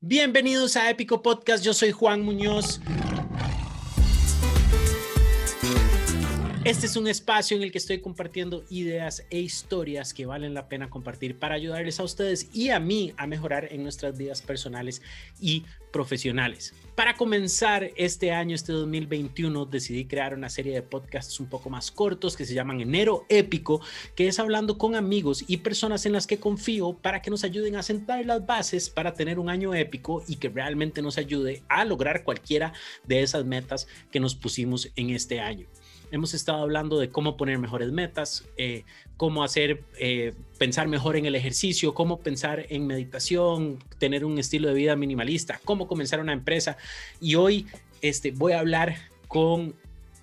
Bienvenidos a Épico Podcast, yo soy Juan Muñoz. Este es un espacio en el que estoy compartiendo ideas e historias que valen la pena compartir para ayudarles a ustedes y a mí a mejorar en nuestras vidas personales y profesionales. Para comenzar este año, este 2021, decidí crear una serie de podcasts un poco más cortos que se llaman Enero Épico, que es hablando con amigos y personas en las que confío para que nos ayuden a sentar las bases para tener un año épico y que realmente nos ayude a lograr cualquiera de esas metas que nos pusimos en este año. Hemos estado hablando de cómo poner mejores metas, eh, cómo hacer, eh, pensar mejor en el ejercicio, cómo pensar en meditación, tener un estilo de vida minimalista, cómo comenzar una empresa. Y hoy este, voy a hablar con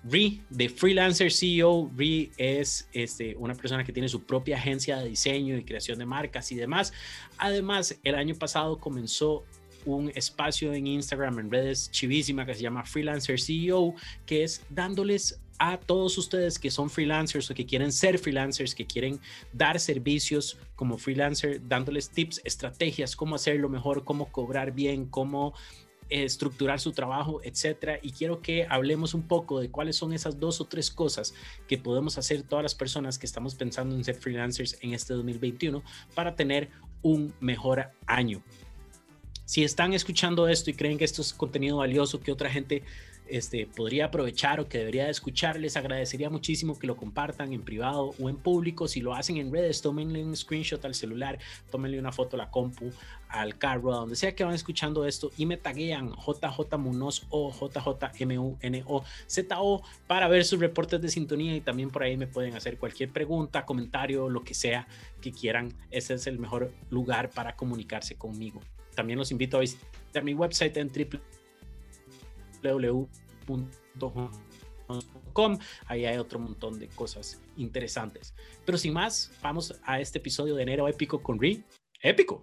Ri de Freelancer CEO. Ri es este, una persona que tiene su propia agencia de diseño y creación de marcas y demás. Además, el año pasado comenzó un espacio en Instagram, en redes chivísima que se llama Freelancer CEO, que es dándoles a todos ustedes que son freelancers o que quieren ser freelancers, que quieren dar servicios como freelancer, dándoles tips, estrategias, cómo hacerlo mejor, cómo cobrar bien, cómo eh, estructurar su trabajo, etcétera. Y quiero que hablemos un poco de cuáles son esas dos o tres cosas que podemos hacer todas las personas que estamos pensando en ser freelancers en este 2021 para tener un mejor año. Si están escuchando esto y creen que esto es contenido valioso, que otra gente este, podría aprovechar o que debería escuchar, les agradecería muchísimo que lo compartan en privado o en público. Si lo hacen en redes, tómenle un screenshot al celular, tómenle una foto a la compu, al carro, a donde sea que van escuchando esto y me taguean JJ Munoz o JJMUNOZO para ver sus reportes de sintonía y también por ahí me pueden hacer cualquier pregunta, comentario, lo que sea que quieran. Ese es el mejor lugar para comunicarse conmigo. También los invito a visitar mi website en triple www.com. Ahí hay otro montón de cosas interesantes. Pero sin más, vamos a este episodio de enero épico con Ri. ¡Épico!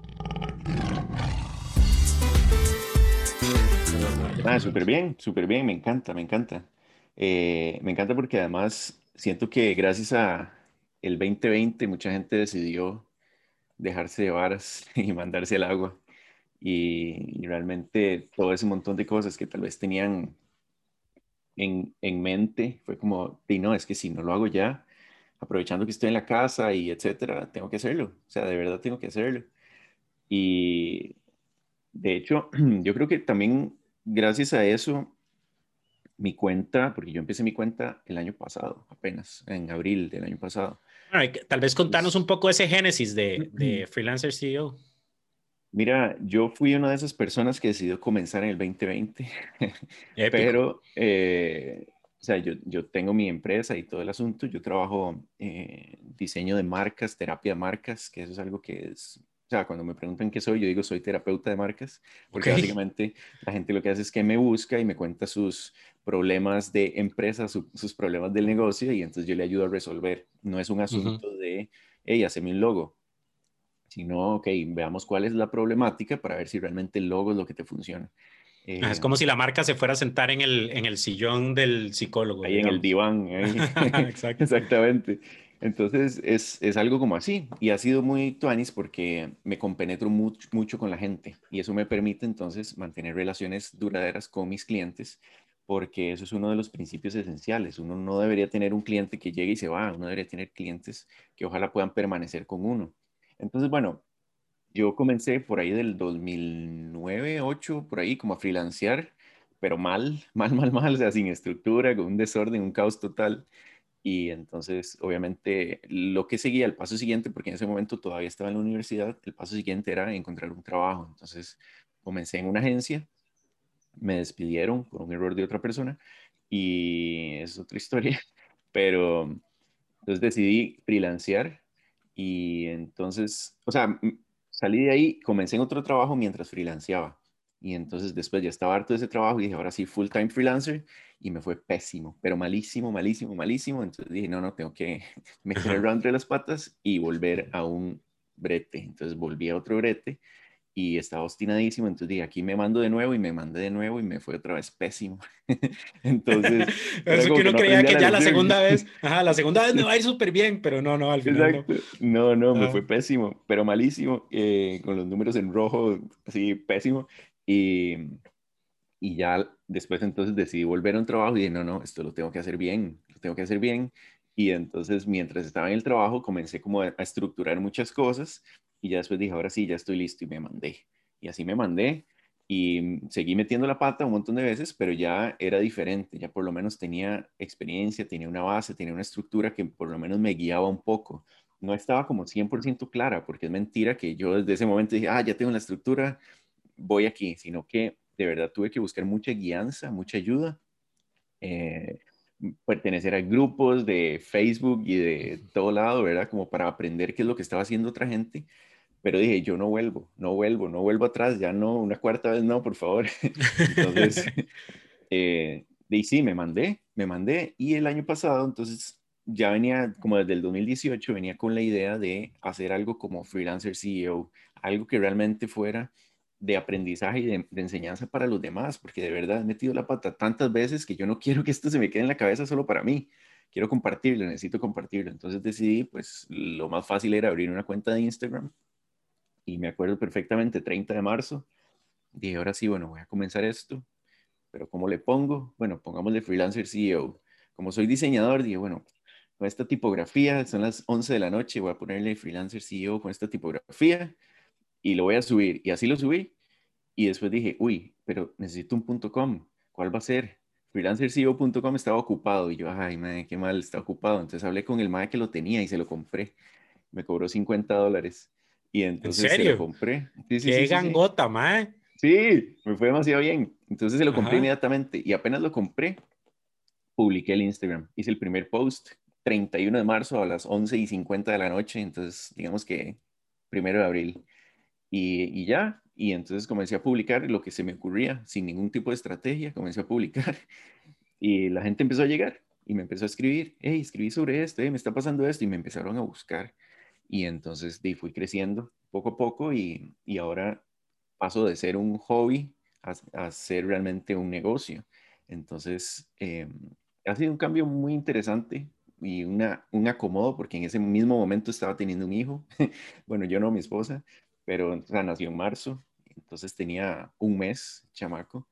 Ah, súper bien, súper bien, me encanta, me encanta. Eh, me encanta porque además siento que gracias a el 2020 mucha gente decidió dejarse de varas y mandarse al agua y, realmente todo ese montón de cosas que tal vez tenían en, en mente fue como, y no, es que si no lo hago ya, aprovechando que estoy en la casa y etcétera, tengo que hacerlo, o sea, de verdad tengo que hacerlo. Y de hecho, yo creo que también gracias a eso, mi cuenta, porque yo empecé mi cuenta el año pasado, apenas, en abril del año pasado. tal vez contarnos un poco ese génesis de, de Freelancer CEO. Mira, yo fui una de esas personas que decidió comenzar en el 2020, pero, eh, o sea, yo, yo, tengo mi empresa y todo el asunto, yo trabajo eh, diseño de marcas, terapia de marcas, que eso es algo que es, o sea, cuando me preguntan qué soy, yo digo soy terapeuta de marcas, porque básicamente la gente lo que hace es que me busca y me cuenta sus problemas de empresa, sus problemas del negocio, y entonces yo le ayudo a resolver. No es un asunto de, hey, hazme un logo sino, ok, veamos cuál es la problemática para ver si realmente el logo es lo que te funciona. es como si la marca se fuera a sentar en el, en el sillón del psicólogo. Ahí en el diván. Exactamente. Entonces es, es, algo como así. Y ha sido muy tuanis porque me compenetro mucho, mucho con la gente. Y eso me permite entonces mantener relaciones duraderas con mis clientes porque eso es uno de los principios esenciales. Uno no debería tener un cliente que llegue y se va. Uno debería tener clientes que ojalá puedan permanecer con uno. Entonces, bueno, yo comencé por ahí del 2009, 2008, por ahí como a freelancear, pero mal, mal, mal, mal, o sea, sin estructura, con un desorden, un caos total. Y entonces, obviamente, lo que seguía, el paso siguiente, porque en ese momento todavía estaba en la universidad, el paso siguiente era encontrar un trabajo. Entonces, comencé en una agencia, me despidieron por un error de otra persona y es otra historia, pero entonces decidí freelancear y entonces, o sea, salí de ahí, comencé en otro trabajo mientras freelanceaba. Y entonces después ya estaba harto de ese trabajo y dije, ahora sí, full time freelancer. Y me fue pésimo, pero malísimo, malísimo, malísimo. Entonces dije, no, no, tengo que meter el entre las patas y volver a un brete. Entonces volví a otro brete y estaba obstinadísimo, entonces dije, aquí me mando de nuevo y me mandé de nuevo y me fue otra vez pésimo. entonces... Eso que uno creía que ya la segunda vez, ajá, la segunda vez me va a ir súper bien, pero no, no, al final no. No, me fue pésimo, pero malísimo, eh, con los números en rojo, así, pésimo. Y, y ya después entonces decidí volver a un trabajo y dije, no, no, esto lo tengo que hacer bien, lo tengo que hacer bien. Y entonces mientras estaba en el trabajo comencé como a estructurar muchas cosas y ya después dije, ahora sí, ya estoy listo y me mandé. Y así me mandé y seguí metiendo la pata un montón de veces, pero ya era diferente, ya por lo menos tenía experiencia, tenía una base, tenía una estructura que por lo menos me guiaba un poco. No estaba como 100% clara, porque es mentira que yo desde ese momento dije, ah, ya tengo la estructura, voy aquí, sino que de verdad tuve que buscar mucha guianza, mucha ayuda, eh, pertenecer a grupos de Facebook y de todo lado, ¿verdad? Como para aprender qué es lo que estaba haciendo otra gente pero dije, yo no vuelvo, no vuelvo, no vuelvo atrás, ya no, una cuarta vez no, por favor. entonces, eh, y sí, me mandé, me mandé, y el año pasado, entonces, ya venía, como desde el 2018, venía con la idea de hacer algo como freelancer CEO, algo que realmente fuera de aprendizaje y de, enseñanza para los demás, porque de verdad he metido la pata tantas veces que yo no quiero que esto se me quede en la cabeza solo para mí. Quiero compartirlo, necesito compartirlo. Entonces decidí, pues lo más fácil era abrir una cuenta de Instagram y me acuerdo perfectamente, 30 de marzo, dije, ahora sí, bueno, voy a comenzar esto, pero ¿cómo le pongo? Bueno, pongámosle freelancer CEO. Como soy diseñador, dije, bueno, con esta tipografía, son las 11 de la noche, voy a ponerle freelancer CEO con esta tipografía y lo voy a subir. Y así lo subí. Y después dije, uy, pero necesito un punto .com. ¿Cuál va a ser? freelancerceo.com estaba ocupado y yo, ay, madre, qué mal, está ocupado. Entonces hablé con el madre que lo tenía y se lo compré. Me cobró 50 dólares. Y entonces se lo compré. Sí, sí, ¡Qué gangota, mae! Sí, me fue demasiado bien. Entonces se lo compré inmediatamente y apenas lo compré, publiqué el Instagram. Hice el primer post 31 de marzo a las 11 y 50 de la noche, entonces digamos que primero de abril. Y, y ya, y entonces comencé a publicar lo que se me ocurría, sin ningún tipo de estrategia, comencé a publicar y la gente empezó a llegar y me empezó a escribir, hey, escribí sobre esto, me está pasando esto y me empezaron a buscar. Y entonces fui creciendo poco a poco y, y ahora paso de ser un hobby a, ser realmente un negocio. Entonces, eh, ha sido un cambio muy interesante y una, un acomodo porque en ese mismo momento estaba teniendo un hijo. bueno, yo no, mi esposa, pero nació en marzo, entonces tenía un mes, chamaco,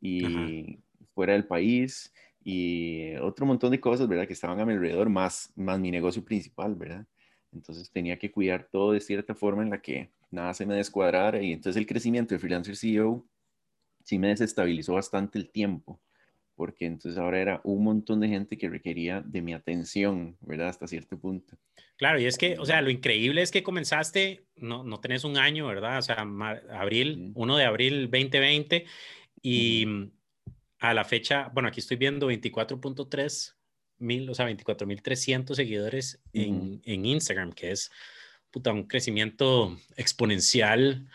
y fuera del país y otro montón de cosas, ¿verdad? Que estaban a mi alrededor, más, más mi negocio principal, ¿verdad? Entonces tenía que cuidar todo de cierta forma en la que nada se me descuadrara y entonces el crecimiento de Freelancer CEO sí me desestabilizó bastante el tiempo, porque entonces ahora era un montón de gente que requería de mi atención, ¿verdad? Hasta cierto punto. Claro, y es que, o sea, lo increíble es que comenzaste, no, no tenés un año, ¿verdad? O sea, abril, 1 de abril 2020 y a la fecha, bueno, aquí estoy viendo 24.3 mil, o sea, 24.300 seguidores en, en, Instagram, que es puta, un crecimiento exponencial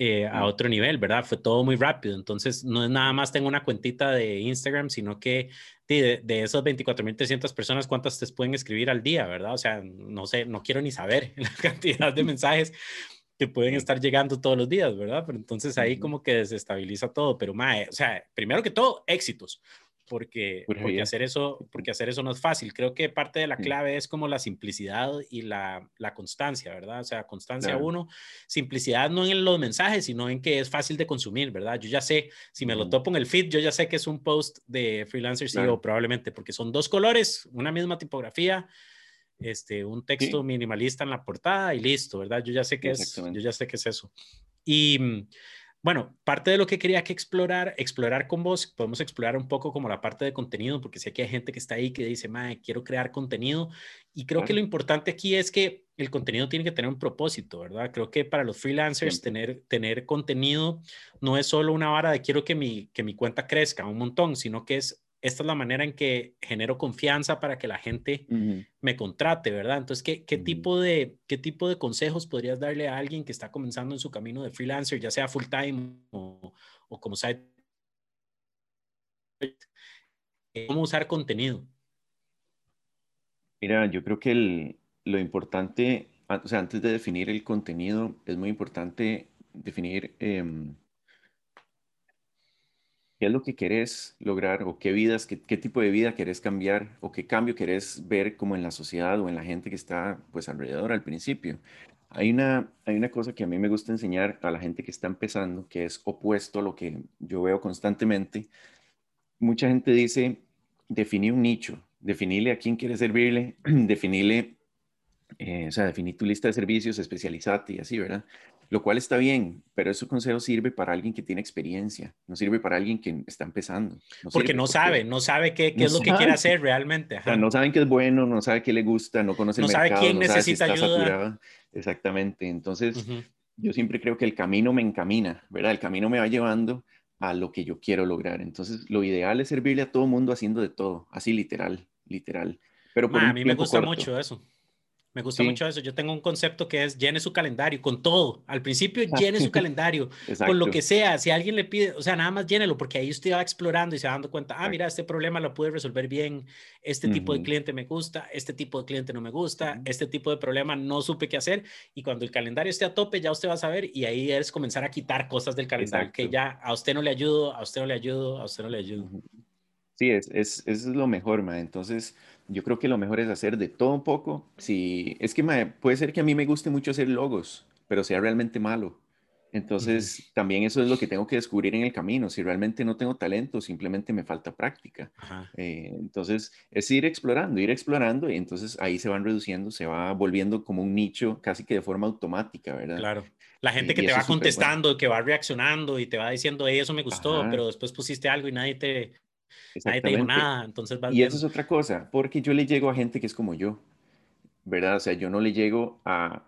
eh, a otro nivel, ¿verdad? Fue todo muy rápido. Entonces, no es nada más tengo una cuentita de Instagram, sino que de, de esas 24.300 personas, ¿cuántas te pueden escribir al día, verdad? O sea, no sé, no quiero ni saber la cantidad de mensajes que pueden estar llegando todos los días, ¿verdad? Pero entonces ahí como que desestabiliza todo. Pero, mae, o sea, primero que todo, éxitos porque, porque, hacer eso, porque hacer eso no es fácil. Creo que parte de la clave es como la simplicidad y la, la constancia, ¿verdad? O sea, constancia uno, simplicidad no en los mensajes, sino en que es fácil de consumir, ¿verdad? Yo ya sé, si me lo topo en el feed, yo ya sé que es un post de Freelancer CEO probablemente, porque son dos colores, una misma tipografía, este, un texto minimalista en la portada y listo, ¿verdad? Yo ya sé que es, yo ya sé que es eso. Y mm, bueno, parte de lo que quería que explorar, explorar con vos, podemos explorar un poco como la parte de contenido, porque sé que hay gente que está ahí que dice, mae, quiero crear contenido. Y creo que lo importante aquí es que el contenido tiene que tener un propósito, ¿verdad? Creo que para los freelancers tener, tener contenido no es solo una vara de quiero que mi, que mi cuenta crezca un montón, sino que es esta es la manera en que genero confianza para que la gente me contrate, ¿verdad? Entonces, ¿qué, qué tipo de, ¿qué tipo de consejos podrías darle a alguien que está comenzando en su camino de freelancer, ya sea full time o, o como side? ¿Cómo usar contenido? Mira, yo creo que el, lo importante, o sea, antes de definir el contenido, es muy importante definir em, qué es lo que querés lograr o qué vidas, qué, tipo de vida querés cambiar o qué cambio querés ver como en la sociedad o en la gente que está pues alrededor al principio. Hay una, hay una cosa que a mí me gusta enseñar a la gente que está empezando, que es opuesto a lo que yo veo constantemente. Mucha gente dice, definí un nicho, definirle a quién quieres servirle, definirle, eh, o sea, definir tu lista de servicios, especializate y así, ¿verdad? Lo cual está bien, pero ese consejo sirve para alguien que tiene experiencia, no sirve para alguien que está empezando. porque no sabe, no sabe qué, qué es lo que quiere hacer realmente. O sea, no saben qué es bueno, no sabe qué le gusta, no conoce el mercado. no sabe quién necesita ayuda. Exactamente. Entonces, yo siempre creo que el camino me encamina, ¿verdad? El camino me va llevando a lo que yo quiero lograr. Entonces, lo ideal es servirle a todo mundo haciendo de todo, así literal, literal. Pero a mí me gusta mucho eso. Me gusta mucho eso. Yo tengo un concepto que es llene su calendario con todo. Al principio llene su calendario con lo que sea. Si alguien le pide, o sea, nada más llénelo porque ahí usted va explorando y se va dando cuenta, ah, mira, este problema lo pude resolver bien. Este tipo de cliente me gusta, este tipo de cliente no me gusta, este tipo de problema no supe qué hacer. Y cuando el calendario esté a tope, ya usted va a saber y ahí es comenzar a quitar cosas del calendario que ya a usted no le ayudo, a usted no le ayudo, a usted no le ayudo. Sí, es, es, es lo mejor, ma. Entonces, yo creo que lo mejor es hacer de todo un poco. Si, es que puede ser que a mí me guste mucho hacer logos, pero sea realmente malo. Entonces, también eso es lo que tengo que descubrir en el camino. Si realmente no tengo talento, simplemente me falta práctica. Eh, entonces, es ir explorando, ir explorando y entonces ahí se van reduciendo, se va volviendo como un nicho casi que de forma automática, ¿verdad? Claro. La gente que te va contestando, que va reaccionando y te va diciendo, hey, eso me gustó, pero después pusiste algo y nadie te, Nadie te dijo nada, entonces Y eso es otra cosa, porque yo le llego a gente que es como yo, ¿verdad? O sea, yo no le llego a,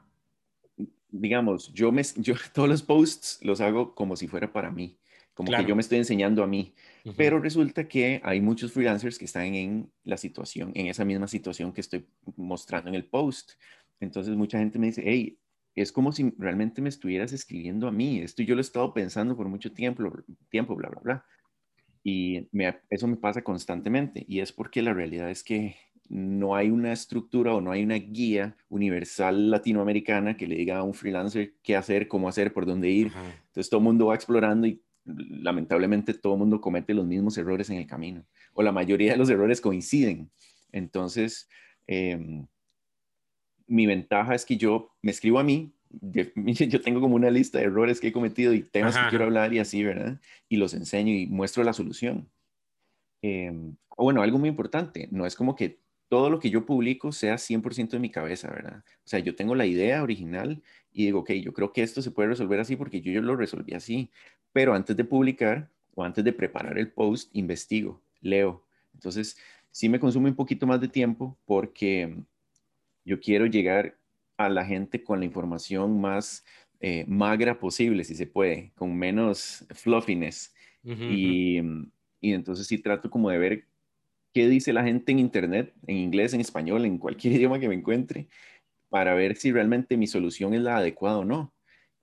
digamos, yo, me, yo todos los posts los hago como si fuera para mí, como que yo me estoy enseñando a mí. Pero resulta que hay muchos freelancers que están en la situación, en esa misma situación que estoy mostrando en el post. Entonces mucha gente me dice, hey, es como si realmente me estuvieras escribiendo a mí. Esto yo lo he estado pensando por mucho tiempo, tiempo bla, bla, bla. Y eso me pasa constantemente y es porque la realidad es que no hay una estructura o no hay una guía universal latinoamericana que le diga a un freelancer qué hacer, cómo hacer, por dónde ir. Entonces todo el mundo va explorando y lamentablemente todo el mundo comete los mismos errores en el camino o la mayoría de los errores coinciden. Entonces, em, mi ventaja es que yo me escribo a mí, yo tengo como una lista de errores que he cometido y temas que quiero hablar y así, ¿verdad? Y los enseño y muestro la solución. Em, o bueno, algo muy importante, no es como que todo lo que yo publico sea 100% de mi cabeza, ¿verdad? O sea, yo tengo la idea original y digo, ok, yo creo que esto se puede resolver así porque yo, yo lo resolví así, pero antes de publicar o antes de preparar el post, investigo, leo. Entonces, sí me consume un poquito más de tiempo porque yo quiero llegar a la gente con la información más eh, magra posible, si se puede, con menos fluffiness. y, y, entonces sí trato como de ver qué dice la gente en Internet, en inglés, en español, en cualquier idioma que me encuentre, para ver si realmente mi solución es la adecuada o no.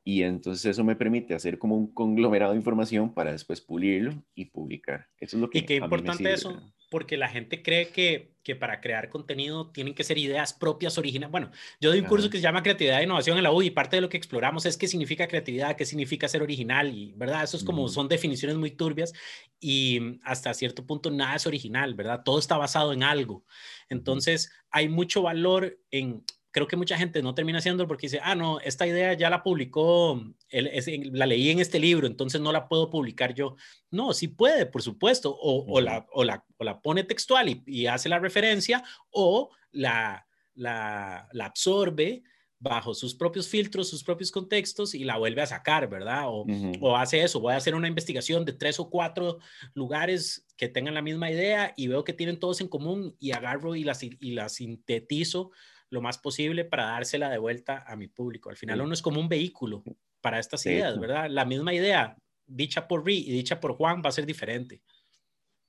Y entonces eso me permite hacer como un conglomerado de información para después pulirlo y publicar. Eso es lo que... Y qué importante eso, porque la gente cree que, que para crear contenido tienen que ser ideas propias, originales. Bueno, yo doy un curso que se llama Creatividad e Innovación en la U y parte de lo que exploramos es qué significa creatividad, qué significa ser original y, ¿verdad? Eso es como, son definiciones muy turbias y hasta cierto punto nada es original, ¿verdad? Todo está basado en algo. Entonces, hay mucho valor en creo que mucha gente no termina haciéndolo porque dice, ah, no, esta idea ya la publicó, la leí en este libro, entonces no la puedo publicar yo. No, sí puede, por supuesto, o, la, o, la, o la, pone textual y, hace la referencia, o la, la, la, absorbe bajo sus propios filtros, sus propios contextos y la vuelve a sacar, ¿verdad? O, o hace eso, voy a hacer una investigación de tres o cuatro lugares que tengan la misma idea y veo que tienen todos en común y agarro y la, y la sintetizo lo más posible para dársela de vuelta a mi público. Al final uno es como un vehículo para estas ideas, ¿verdad? La misma idea dicha por Ri y dicha por Juan va a ser diferente.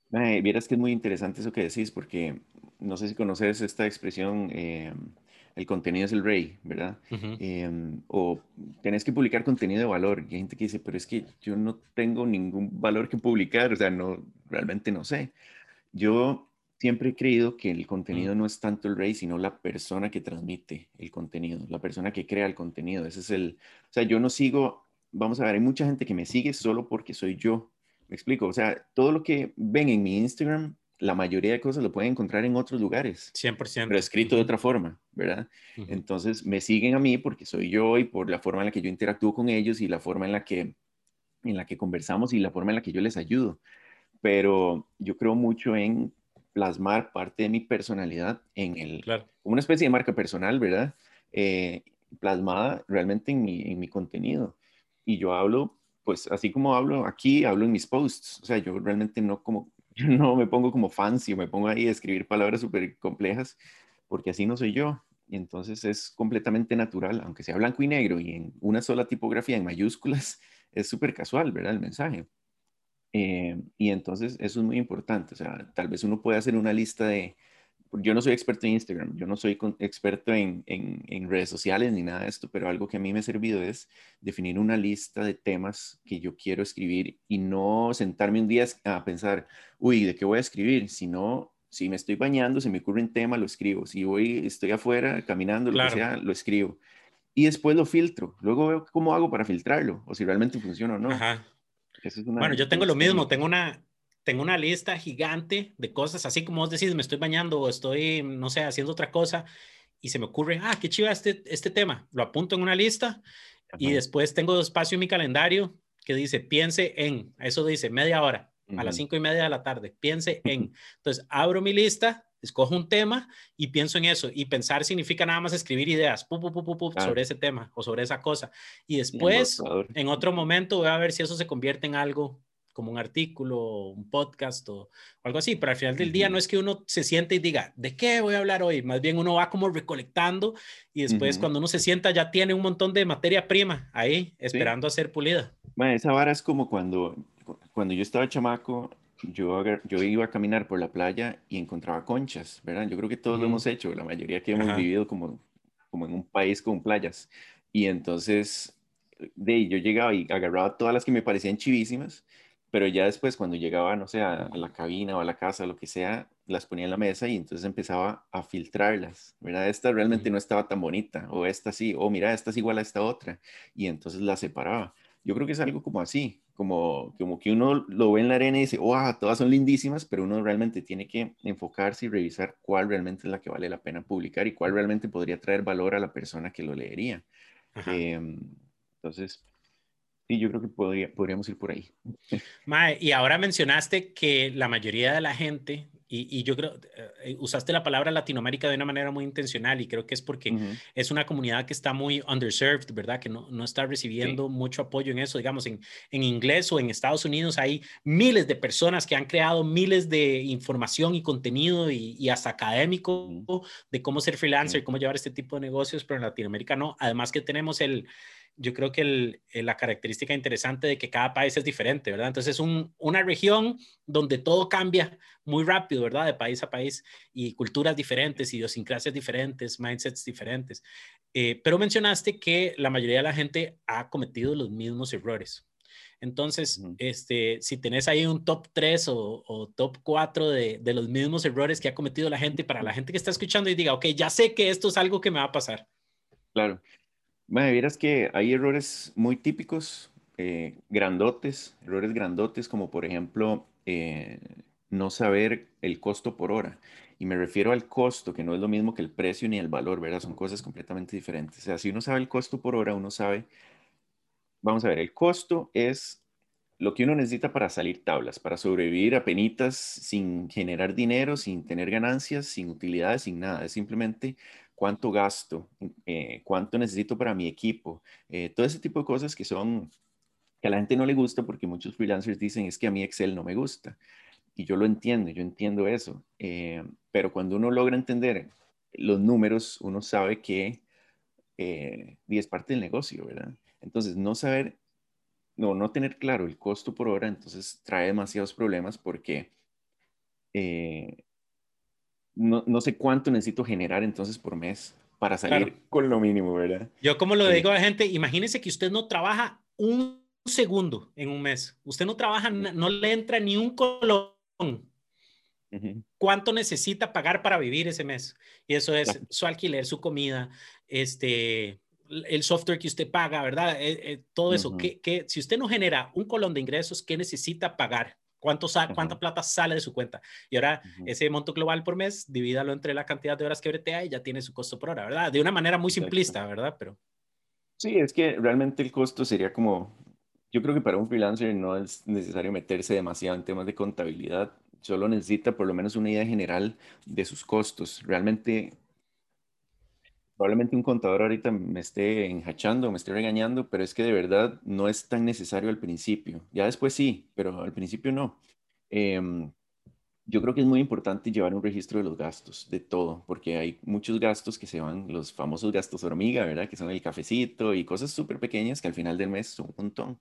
vieras que es muy interesante eso que decís, porque no sé si conoces esta expresión, eh, el contenido es el rey, ¿verdad? Em, o tenés que publicar contenido de valor. Y hay gente que dice, pero es que yo no tengo ningún valor que publicar, o sea, no, realmente no sé. Yo siempre he creído que el contenido no es tanto el rey, sino la persona que transmite el contenido, la persona que crea el contenido. Ese es el, o sea, yo no sigo vamos a ver, hay mucha gente que me sigue solo porque soy yo. Me explico, o sea, todo lo que ven en mi Instagram, la mayoría de cosas lo pueden encontrar en otros lugares. 100%. Pero escrito de otra forma, ¿verdad? Entonces, me siguen a mí porque soy yo y por la forma en la que yo interactúo con ellos y la forma en la que, en la que conversamos y la forma en la que yo les ayudo. Pero yo creo mucho en plasmar parte de mi personalidad en el, claro. una especie de marca personal, ¿verdad? Eh, plasmada realmente en mi, en mi contenido. Y yo hablo, pues así como hablo aquí, hablo en mis posts. O sea, yo realmente no como, no me pongo como fancy, me pongo ahí a escribir palabras súper complejas, porque así no soy yo. Y entonces es completamente natural, aunque sea blanco y negro y en una sola tipografía en mayúsculas, es súper casual, ¿verdad? El mensaje. Eh, y entonces eso es muy importante. O sea, tal vez uno puede hacer una lista de, yo no soy experto en Instagram, yo no soy experto en, en, redes sociales ni nada de esto, pero algo que a mí me ha servido es definir una lista de temas que yo quiero escribir y no sentarme un día a pensar, uy, ¿de qué voy a escribir? Sino, si me estoy bañando, se me ocurre un tema, lo escribo. Si voy, estoy afuera caminando, lo que sea, lo escribo. Y después lo filtro. Luego veo cómo hago para filtrarlo o si realmente funciona o no. Ajá. Bueno, yo tengo lo mismo, tengo una, tengo una lista gigante de cosas, así como vos decís, me estoy bañando o estoy, no sé, haciendo otra cosa y se me ocurre, ah, qué chiva este, este tema, lo apunto en una lista y después tengo espacio en mi calendario que dice, piense en, eso dice, media hora, a las cinco y media de la tarde, piense en. Entonces, abro mi lista, escojo un tema y pienso en eso. Y pensar significa nada más escribir ideas sobre ese tema o sobre esa cosa. Y después, en otro momento, voy a ver si eso se convierte en algo como un artículo, un podcast o, algo así, pero al final del día no es que uno se siente y diga, ¿de qué voy a hablar hoy? Más bien uno va como recolectando y después cuando uno se sienta ya tiene un montón de materia prima ahí esperando a ser pulida. Esa vara es como cuando, cuando yo estaba chamaco, yo, yo iba a caminar por la playa y encontraba conchas, ¿verdad? Yo creo que todos lo hemos hecho, la mayoría que hemos vivido como, como en un país con playas. Y entonces, de yo llegaba y agarraba todas las que me parecían chivísimas pero ya después cuando llegaba, no sé, a, la cabina o a la casa, lo que sea, las ponía en la mesa y entonces empezaba a filtrarlas, ¿verdad? Esta realmente no estaba tan bonita, o esta sí, o mira, esta es igual a esta otra, y entonces la separaba. Yo creo que es algo como así, como, como que uno lo ve en la arena y dice, wow, todas son lindísimas, pero uno realmente tiene que enfocarse y revisar cuál realmente es la que vale la pena publicar y cuál realmente podría traer valor a la persona que lo leería. Em, entonces, Sí, yo creo que podría, podríamos ir por ahí. Mae, y ahora mencionaste que la mayoría de la gente, y, yo creo, eh, usaste la palabra Latinoamérica de una manera muy intencional y creo que es porque es una comunidad que está muy underserved, ¿verdad? Que no, no está recibiendo mucho apoyo en eso. Digamos, en, en inglés o en Estados Unidos hay miles de personas que han creado miles de información y contenido y, hasta académico de cómo ser freelancer y cómo llevar este tipo de negocios, pero en Latinoamérica no. Además que tenemos el yo creo que eh, la característica interesante de que cada país es diferente, ¿verdad? Entonces es una región donde todo cambia muy rápido, ¿verdad? De país a país y culturas diferentes, idiosincrasias diferentes, mindsets diferentes. Eh, pero mencionaste que la mayoría de la gente ha cometido los mismos errores. Entonces, este, si tenés ahí un top 3 o, top 4 de, de, los mismos errores que ha cometido la gente para la gente que está escuchando y diga, ok, ya sé que esto es algo que me va a pasar. Claro. Me vieras que hay errores muy típicos, eh, grandotes, errores grandotes, como por ejemplo eh, no saber el costo por hora. Y me refiero al costo, que no es lo mismo que el precio ni el valor, ¿verdad? Son cosas completamente diferentes. O sea, si uno sabe el costo por hora, uno sabe, vamos a ver, el costo es lo que uno necesita para salir tablas, para sobrevivir a penitas sin generar dinero, sin tener ganancias, sin utilidades, sin nada. Es simplemente cuánto gasto, eh, cuánto necesito para mi equipo, eh, todo ese tipo de cosas que son, que a la gente no le gusta porque muchos freelancers dicen es que a mí Excel no me gusta. Y yo lo entiendo, yo entiendo eso. Eh, pero cuando uno logra entender los números, uno sabe que es parte del negocio, ¿verdad? Entonces, no saber, no, no tener claro el costo por hora, entonces trae demasiados problemas porque no, sé cuánto necesito generar entonces por mes para salir con lo mínimo, ¿verdad? Yo como lo digo a la gente, imagínese que usted no trabaja un segundo en un mes. Usted no trabaja, no le entra ni un colón. ¿Cuánto necesita pagar para vivir ese mes? Y eso es su alquiler, su comida, este, el software que usted paga, ¿verdad? Eh, eh, todo eso, que, si usted no genera un colón de ingresos, ¿qué necesita pagar? ¿Cuánto ¿Cuánta plata sale de su cuenta? Y ahora ese monto global por mes, divídalo entre la cantidad de horas que bretea y ya tiene su costo por hora, ¿verdad? De una manera muy simplista, ¿verdad? Pero... Sí, es que realmente el costo sería como, yo creo que para un freelancer no es necesario meterse demasiado en temas de contabilidad, solo necesita por lo menos una idea general de sus costos. Realmente probablemente un contador ahorita me esté enjachando, me esté regañando, pero es que de verdad no es tan necesario al principio. Ya después sí, pero al principio no. Em, yo creo que es muy importante llevar un registro de los gastos, de todo, porque hay muchos gastos que se van, los famosos gastos hormiga, ¿verdad? Que son el cafecito y cosas súper pequeñas que al final del mes son un montón.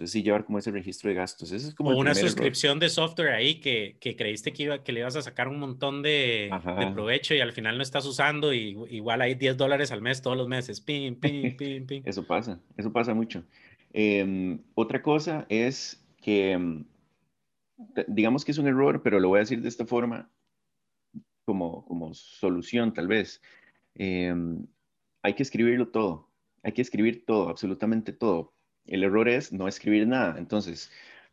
Entonces sí llevar como ese registro de gastos. Eso es como o una suscripción de software ahí que, que, creíste que, iba, que le ibas a sacar un montón de, de, provecho y al final no estás usando y igual hay 10 dólares al mes todos los meses. Pim, pim, pim, pim. eso pasa, eso pasa mucho. Em, otra cosa es que, em, digamos que es un error, pero lo voy a decir de esta forma como, como solución tal vez. Em, hay que escribirlo todo. Hay que escribir todo, absolutamente todo el error es no escribir nada. Entonces,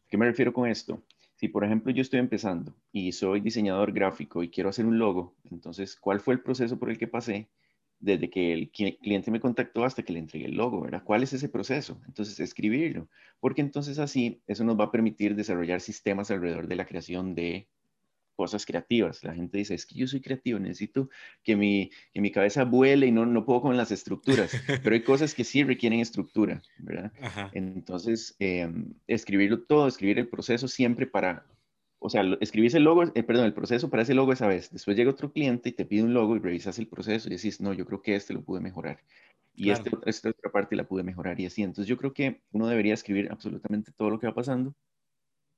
¿qué me refiero con esto? Si, por ejemplo, yo estoy empezando y soy diseñador gráfico y quiero hacer un logo, entonces, ¿cuál fue el proceso por el que pasé desde que el cliente me contactó hasta que le entregué el logo, ¿verdad? ¿Cuál es ese proceso? Entonces, escribirlo, porque entonces así eso nos va a permitir desarrollar sistemas alrededor de la creación de cosas creativas. La gente dice, es que yo soy creativo, necesito que mi, que mi cabeza vuele y no, no puedo con las estructuras, pero hay cosas que sí requieren estructura, ¿verdad? Entonces, em, escribirlo todo, escribir el proceso siempre para, o sea, escribís el logo, eh, perdón, el proceso para ese logo esa vez. Después llega otro cliente y te pide un logo y revisas el proceso y decís, no, yo creo que este lo pude mejorar. Y este, esta otra parte la pude mejorar y así. Entonces yo creo que uno debería escribir absolutamente todo lo que va pasando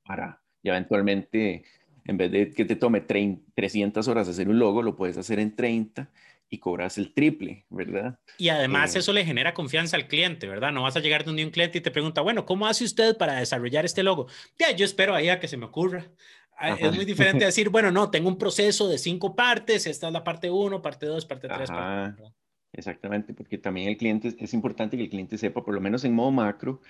para ya eventualmente en vez de que te tome 300 horas hacer un logo, lo puedes hacer en 30 y cobras el triple, ¿verdad? Y además eh, eso le genera confianza al cliente, ¿verdad? No vas a llegar donde un cliente y te pregunta, bueno, ¿cómo hace usted para desarrollar este logo? Ya, yo espero ahí a que se me ocurra. Ah, es muy diferente decir, bueno, no, tengo un proceso de cinco partes, esta es la parte uno, parte dos, parte tres. Exactamente, porque también el cliente, es importante que el cliente sepa, por lo menos en modo macro,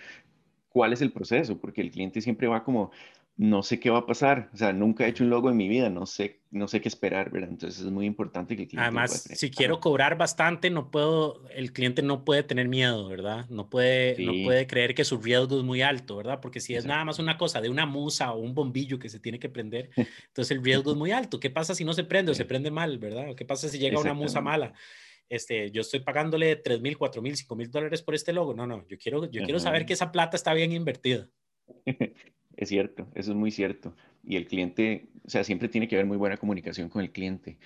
cuál es el proceso, porque el cliente siempre va como, no sé qué va a pasar, o sea, nunca he hecho un logo en mi vida, no sé, no sé qué esperar, ¿verdad? Entonces es muy importante que el cliente... Además, si quiero cobrar bastante, no puedo, el cliente no puede tener miedo, ¿verdad? No puede, no puede creer que su riesgo es muy alto, ¿verdad? Porque si es nada más una cosa de una musa o un bombillo que se tiene que prender, entonces el riesgo es muy alto. ¿Qué pasa si no se prende o se prende mal, ¿verdad? ¿Qué pasa si llega una musa mala? Este, yo estoy pagándole 3 mil, 4 mil, 5 mil dólares por este logo. No, no, yo quiero, yo quiero saber que esa plata está bien invertida. Es cierto, eso es muy cierto. Y el cliente, o sea, siempre tiene que haber muy buena comunicación con el cliente.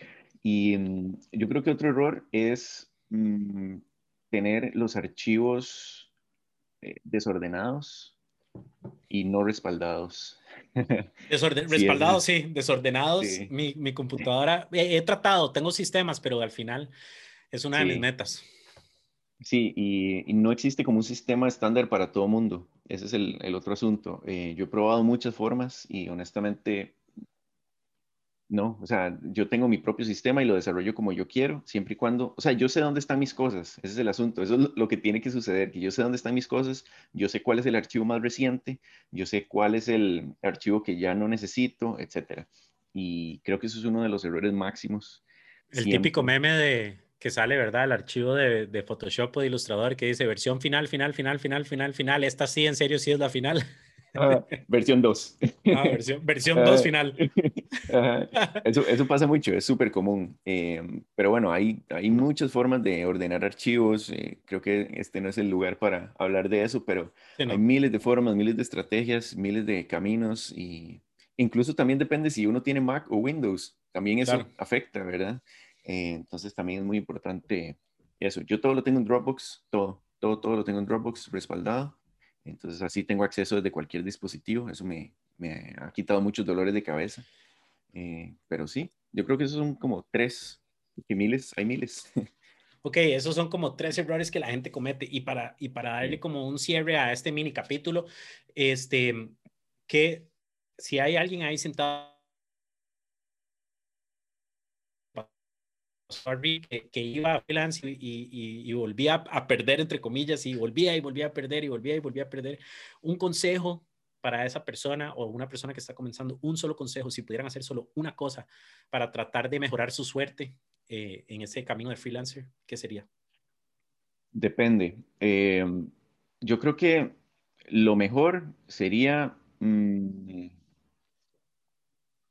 Y mm, yo creo que otro error es mm, tener los archivos eh, desordenados y no respaldados. respaldados, sí, desordenados. Mi, mi, computadora, he, tratado, tengo sistemas, pero al final es una de mis metas. Sí, y, no existe como un sistema estándar para todo mundo. Ese es el, otro asunto. Eh, yo he probado muchas formas y honestamente, no, o sea, yo tengo mi propio sistema y lo desarrollo como yo quiero, siempre y cuando, o sea, yo sé dónde están mis cosas, ese es el asunto, eso es lo que tiene que suceder, que yo sé dónde están mis cosas, yo sé cuál es el archivo más reciente, yo sé cuál es el archivo que ya no necesito, etcétera. Y creo que eso es uno de los errores máximos. El típico meme de, que sale, ¿verdad? El archivo de, de, Photoshop o de Illustrator que dice versión final, final, final, final, final, final. Esta sí, en serio, sí es la final. Ah, versión 2. Ah, versión 2 ah, final. Eso, eso, pasa mucho, es súper común. Em, pero bueno, hay, hay muchas formas de ordenar archivos. Eh, creo que este no es el lugar para hablar de eso, pero hay miles de formas, miles de estrategias, miles de caminos y incluso también depende si uno tiene Mac o Windows. También eso afecta, ¿verdad? Eh, entonces también es muy importante eso. Yo todo lo tengo en Dropbox, todo, todo, todo lo tengo en Dropbox respaldado. Entonces así tengo acceso desde cualquier dispositivo. Eso me, me ha quitado muchos dolores de cabeza. Eh, pero sí, yo creo que esos son como tres, y miles, hay miles. Ok, esos son como tres errores que la gente comete. Y para, y para darle como un cierre a este mini capítulo, este, que si hay alguien ahí sentado que, iba a freelance y, volvía a perder, entre comillas, y volvía y volvía a perder y volvía y volvía a perder. Un consejo para esa persona o una persona que está comenzando, un solo consejo, si pudieran hacer solo una cosa para tratar de mejorar su suerte eh, en ese camino de freelancer, ¿qué sería? Depende. Eh, yo creo que lo mejor sería mm,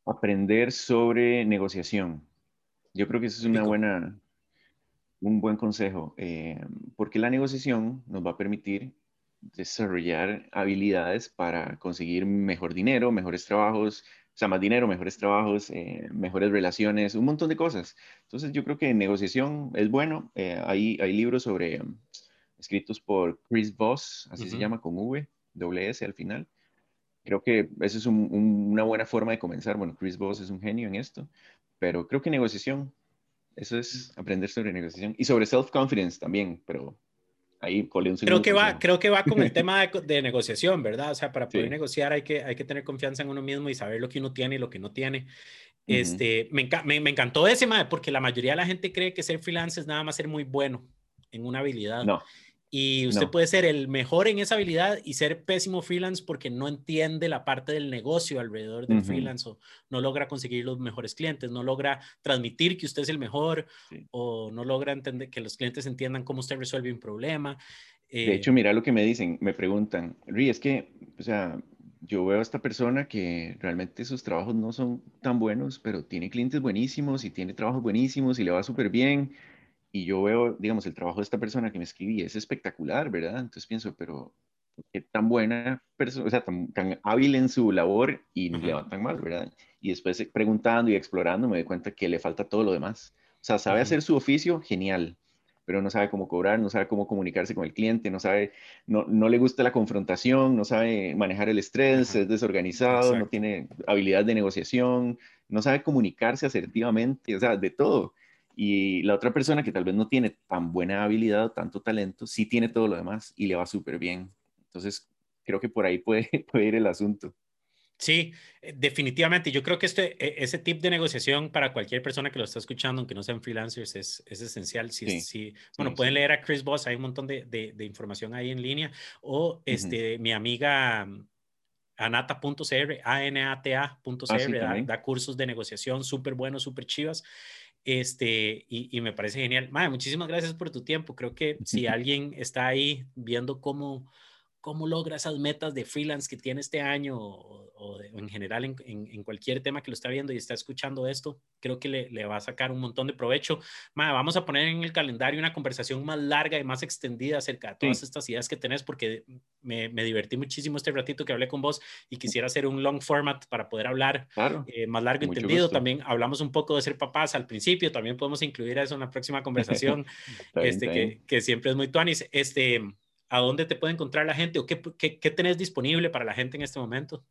aprender sobre negociación. Yo creo que eso es una buena, un buen consejo, eh, porque la negociación nos va a permitir desarrollar habilidades para conseguir mejor dinero, mejores trabajos, o sea, más dinero, mejores trabajos, eh, mejores relaciones, un montón de cosas. Entonces yo creo que negociación es bueno. Eh, hay, hay libros sobre, um, escritos por Chris Voss, así se llama, con V, doble S al final. Creo que esa es una buena forma de comenzar. Bueno, Chris Voss es un genio en esto, pero creo que negociación, eso es aprender sobre negociación y sobre self-confidence también, pero ahí un creo que va creo que va con el tema de, negociación verdad o sea para poder negociar hay que hay que tener confianza en uno mismo y saber lo que uno tiene y lo que no tiene. Este me, me, encantó ese porque la mayoría de la gente cree que ser freelance es nada más ser muy bueno en una habilidad. No y usted puede ser el mejor en esa habilidad y ser pésimo freelance porque no entiende la parte del negocio alrededor del freelance o no logra conseguir los mejores clientes, no logra transmitir que usted es el mejor o no logra entender que los clientes entiendan cómo usted resuelve un problema. de eh, hecho, mira lo que me dicen, me preguntan, Ri, es que, o sea, yo veo a esta persona que realmente sus trabajos no son tan buenos, pero tiene clientes buenísimos y tiene trabajos buenísimos y le va súper bien y yo veo, digamos, el trabajo de esta persona que me escribí es espectacular, ¿verdad? Entonces pienso, pero qué tan buena persona, o sea, tan, hábil en su labor y no le va tan mal, ¿verdad? Y después eh, preguntando y explorando me doy cuenta que le falta todo lo demás. O sea, sabe hacer su oficio, genial, pero no sabe cómo cobrar, no sabe cómo comunicarse con el cliente, no sabe, no, no le gusta la confrontación, no sabe manejar el estrés, es desorganizado, no tiene habilidad de negociación, no sabe comunicarse asertivamente, o sea, de todo. Y la otra persona que tal vez no tiene tan buena habilidad o tanto talento, sí tiene todo lo demás y le va súper bien. Entonces, creo que por ahí puede, puede ir el asunto. Sí, eh, definitivamente. Yo creo que este, e, ese tip de negociación para cualquier persona que lo está escuchando, aunque no sean freelancers, es, es esencial. Sí, sí, Bueno, pueden leer a Chris Voss, hay un montón de, de, información ahí en línea. O este, mi amiga mm, anata.cr, A-N-A-T-A.cr, ah, da, da, cursos de negociación súper buenos, súper chivas. Este, y, me parece genial. Madre, muchísimas gracias por tu tiempo. Creo que si alguien está ahí viendo cómo, cómo logra esas metas de freelance que tiene este año o, en general en, cualquier tema que lo está viendo y está escuchando esto, creo que le, va a sacar un montón de provecho. vamos a poner en el calendario una conversación más larga y más extendida acerca de todas estas ideas que tenés, porque me, divertí muchísimo este ratito que hablé con vos y quisiera hacer un long format para poder hablar eh, más largo y entendido. También hablamos un poco de ser papás al principio, también podemos incluir eso en la próxima conversación, este, Que, que, siempre es muy tuanis. Este, ¿a dónde te puede encontrar la gente o qué, qué, tenés disponible para la gente en este momento?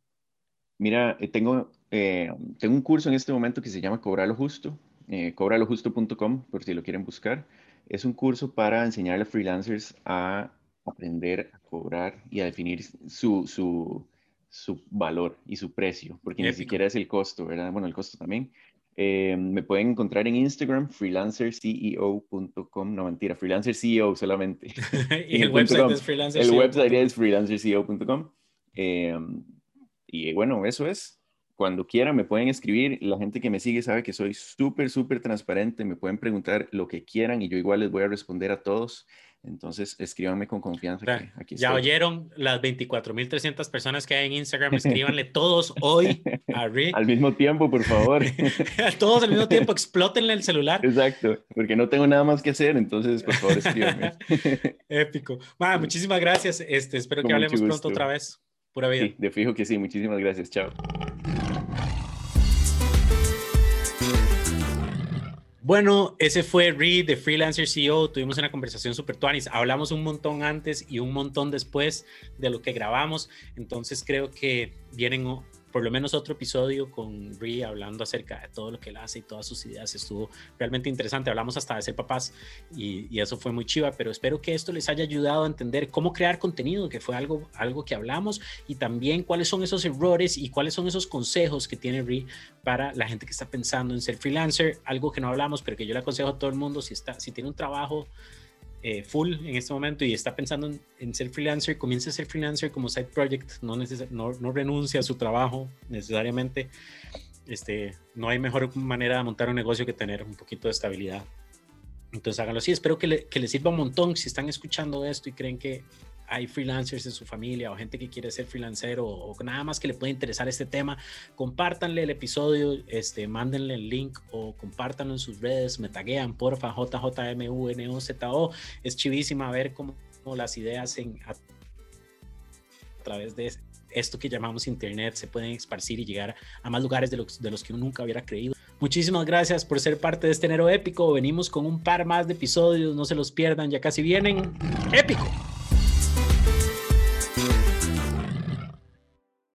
Mira, eh, tengo, eh, tengo un curso en este momento que se llama Cobrar lo Justo, eh, cobralojusto.com, por si lo quieren buscar. Es un curso para enseñarle a freelancers a aprender a cobrar y a definir su, su, su valor y su precio, porque ni siquiera es el costo, ¿verdad? Bueno, el costo también, eh, me pueden encontrar en Instagram, freelancerceo.com. No, mentira, freelancerceo solamente. y el, website es freelancerceo. El website es freelancerceo.com. Eh, y bueno, eso es. Cuando quieran me pueden escribir. La gente que me sigue sabe que soy súper, súper transparente. Me pueden preguntar lo que quieran y yo igual les voy a responder a todos. Entonces, escríbanme con confianza. ya oyeron las 24.300 personas que hay en Instagram. Escríbanle todos hoy a Rick. al mismo tiempo, por favor. todos al mismo tiempo. Explótenle el celular. Exacto, porque no tengo nada más que hacer. Entonces, por favor, escríbanme. Épico. muchísimas gracias. Este, espero que hablemos pronto otra vez. Pura vida. Sí, de fijo que sí. Muchísimas gracias. Chao. Bueno, ese fue Reed de Freelancer CEO. Tuvimos una conversación super tuanis. Hablamos un montón antes y un montón después de lo que grabamos. Entonces creo que vienen por lo menos otro episodio con Brie hablando acerca de todo lo que él hace y todas sus ideas. Estuvo realmente interesante. Hablamos hasta de ser papás y, eso fue muy chiva, pero espero que esto les haya ayudado a entender cómo crear contenido, que fue algo, algo que hablamos, y también cuáles son esos errores y cuáles son esos consejos que tiene Brie para la gente que está pensando en ser freelancer. Algo que no hablamos, pero que yo le aconsejo a todo el mundo, si, está, si tiene un trabajo eh, full en este momento y está pensando en, ser freelancer, comience a ser freelancer como side project, no, no, no renuncia a su trabajo necesariamente. Este, no hay mejor manera de montar un negocio que tener un poquito de estabilidad. Entonces háganlo así. Espero que, le, que les sirva un montón si están escuchando esto y creen que hay freelancers en su familia o gente que quiere ser freelancer o, nada más que le puede interesar este tema, compártanle el episodio, este, mándenle el link o compártanlo en sus redes, me taguean, porfa, JJMUNOZO. Es chivísima ver cómo, las ideas en, a, través de esto que llamamos Internet se pueden esparcir y llegar a más lugares de los, de los que uno nunca hubiera creído. Muchísimas gracias por ser parte de este enero épico. Venimos con un par más de episodios, no se los pierdan, ya casi vienen. ¡Épico!